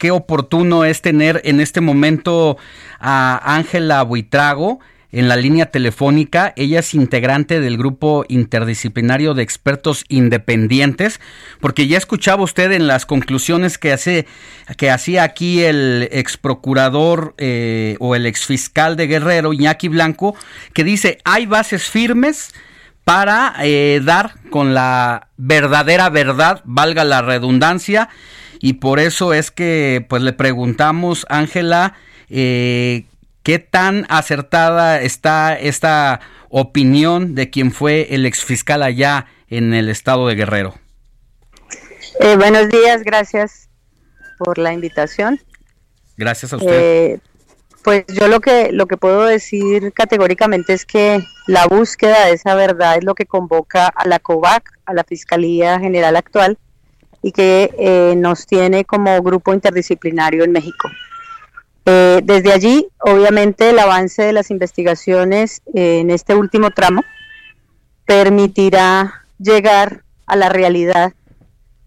Qué oportuno es tener en este momento a Ángela Buitrago en la línea telefónica. Ella es integrante del grupo interdisciplinario de expertos independientes, porque ya escuchaba usted en las conclusiones que hace que hacía aquí el ex procurador eh, o el ex fiscal de Guerrero, Iñaki Blanco, que dice hay bases firmes para eh, dar con la verdadera verdad, valga la redundancia, y por eso es que pues le preguntamos, Ángela, eh, ¿qué tan acertada está esta opinión de quien fue el exfiscal allá en el estado de Guerrero? Eh, buenos días, gracias por la invitación. Gracias a usted. Eh, pues yo lo que lo que puedo decir categóricamente es que la búsqueda de esa verdad es lo que convoca a la COVAC, a la Fiscalía General actual, y que eh, nos tiene como grupo interdisciplinario en México. Eh, desde allí, obviamente, el avance de las investigaciones eh, en este último tramo permitirá llegar a la realidad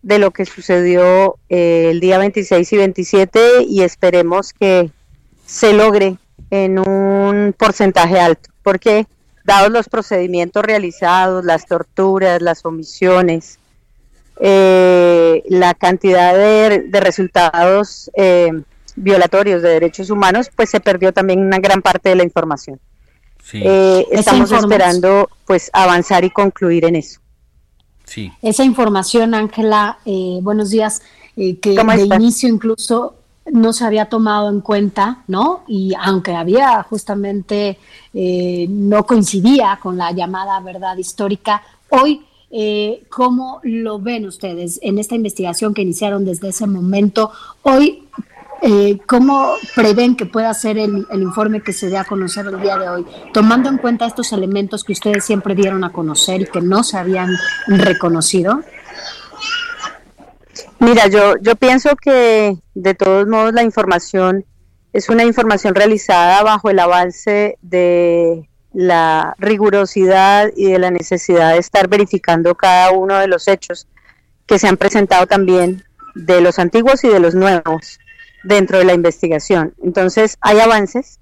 de lo que sucedió eh, el día 26 y 27 y esperemos que se logre en un porcentaje alto, porque dados los procedimientos realizados, las torturas, las omisiones, eh, la cantidad de, de resultados eh, violatorios de derechos humanos, pues se perdió también una gran parte de la información. Sí, Eh, estamos esperando pues avanzar y concluir en eso. sí. Esa información, Ángela, eh, buenos días, eh, que ¿Cómo de inicio incluso no se había tomado en cuenta, ¿no? Y aunque había justamente, eh, no coincidía con la llamada verdad histórica, hoy, eh, ¿cómo lo ven ustedes en esta investigación que iniciaron desde ese momento? Hoy, eh, ¿cómo prevén que pueda ser el, informe que se dé a conocer el día de hoy, tomando en cuenta estos elementos que ustedes siempre dieron a conocer y que no se habían reconocido? Mira, yo, yo pienso que de todos modos la información es una información realizada bajo el avance de la rigurosidad y de la necesidad de estar verificando cada uno de los hechos que se han presentado también de los antiguos y de los nuevos dentro de la investigación. Entonces, hay avances,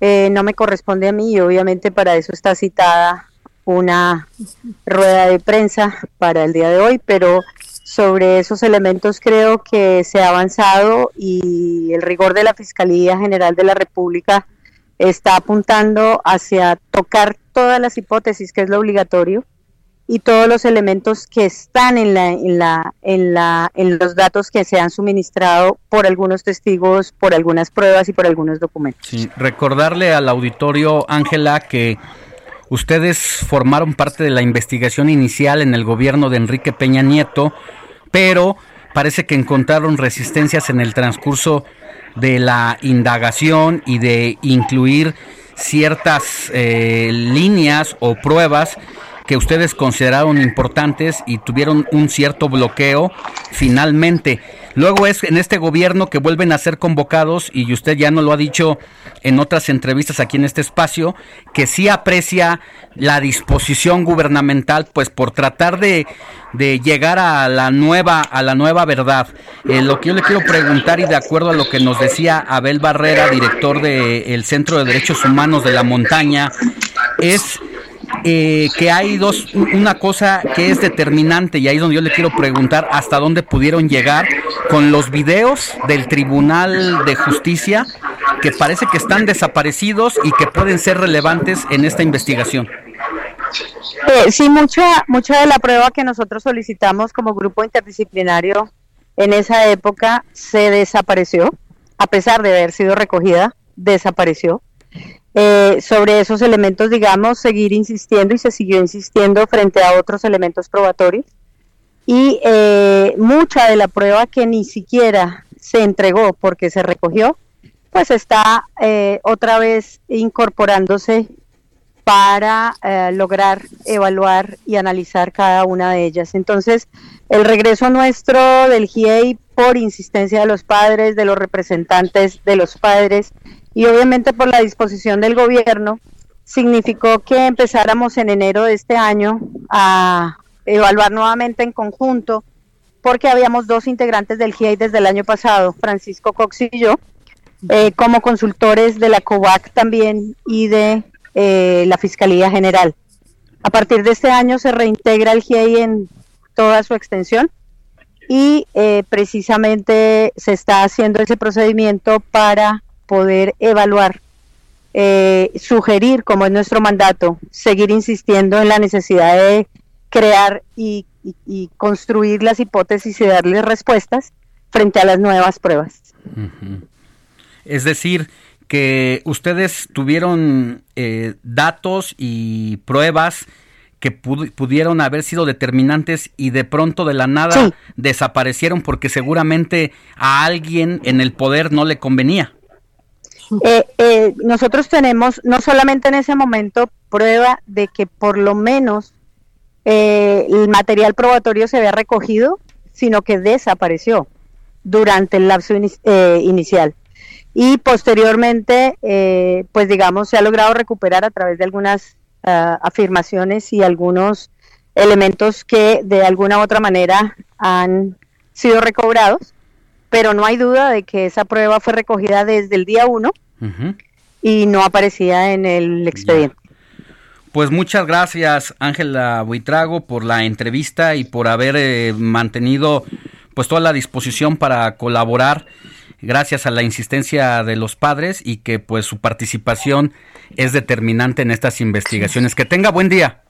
eh, no me corresponde a mí y obviamente para eso está citada una rueda de prensa para el día de hoy, pero sobre esos elementos creo que se ha avanzado y el rigor de la Fiscalía General de la República está apuntando hacia tocar todas las hipótesis, que es lo obligatorio, y todos los elementos que están en la, en la, en la, en los datos que se han suministrado por algunos testigos, por algunas pruebas y por algunos documentos. Sí, recordarle al auditorio, Ángela, que ustedes formaron parte de la investigación inicial en el gobierno de Enrique Peña Nieto, pero parece que encontraron resistencias en el transcurso de la indagación y de incluir ciertas eh, líneas o pruebas que ustedes consideraron importantes y tuvieron un cierto bloqueo finalmente. Luego es en este gobierno que vuelven a ser convocados y usted ya no lo ha dicho en otras entrevistas aquí en este espacio, que sí aprecia la disposición gubernamental pues por tratar de, de llegar a la nueva a la nueva verdad. Eh, lo que yo le quiero preguntar y de acuerdo a lo que nos decía Abel Barrera, director del Centro de Derechos Humanos de la Montaña, es eh, que hay dos, una cosa que es determinante y ahí es donde yo le quiero preguntar hasta dónde pudieron llegar con los videos del Tribunal de Justicia que parece que están desaparecidos y que pueden ser relevantes en esta investigación. Eh, sí, mucha, mucha de la prueba que nosotros solicitamos como grupo interdisciplinario en esa época se desapareció, a pesar de haber sido recogida, desapareció. Eh, sobre esos elementos, digamos, seguir insistiendo y se siguió insistiendo frente a otros elementos probatorios. y mucha de la prueba que ni siquiera se entregó porque se recogió, pues está otra vez incorporándose para eh, lograr evaluar y analizar cada una de ellas. Entonces, el regreso nuestro del GIEI por insistencia de los padres, de los representantes de los padres y obviamente por la disposición del gobierno, significó que empezáramos en enero de este año a evaluar nuevamente en conjunto, porque habíamos dos integrantes del GIEI desde el año pasado, Francisco Cox y yo, eh, como consultores de la COVAC también y de eh, la Fiscalía General. A partir de este año se reintegra el GIEI en toda su extensión y eh, precisamente se está haciendo ese procedimiento para poder evaluar, eh, sugerir, como es nuestro mandato, seguir insistiendo en la necesidad de crear y, construir las hipótesis y darles respuestas frente a las nuevas pruebas. Es decir, que ustedes tuvieron eh, datos y pruebas que pudieron haber sido determinantes y de pronto de la nada desaparecieron porque seguramente a alguien en el poder no le convenía. Eh, eh, nosotros tenemos no solamente en ese momento prueba de que por lo menos el material probatorio se había recogido, sino que desapareció durante el lapso inicial. Y posteriormente, eh, pues digamos, se ha logrado recuperar a través de algunas ah, afirmaciones y algunos elementos que de alguna u otra manera han sido recobrados, pero no hay duda de que esa prueba fue recogida desde el día 1 y no aparecía en el expediente. Pues muchas gracias Ángela Buitrago por la entrevista y por haber eh, mantenido pues toda la disposición para colaborar gracias a la insistencia de los padres y que pues su participación es determinante en estas investigaciones. Que tenga buen día.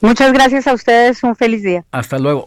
Muchas gracias a ustedes, un feliz día. Hasta luego.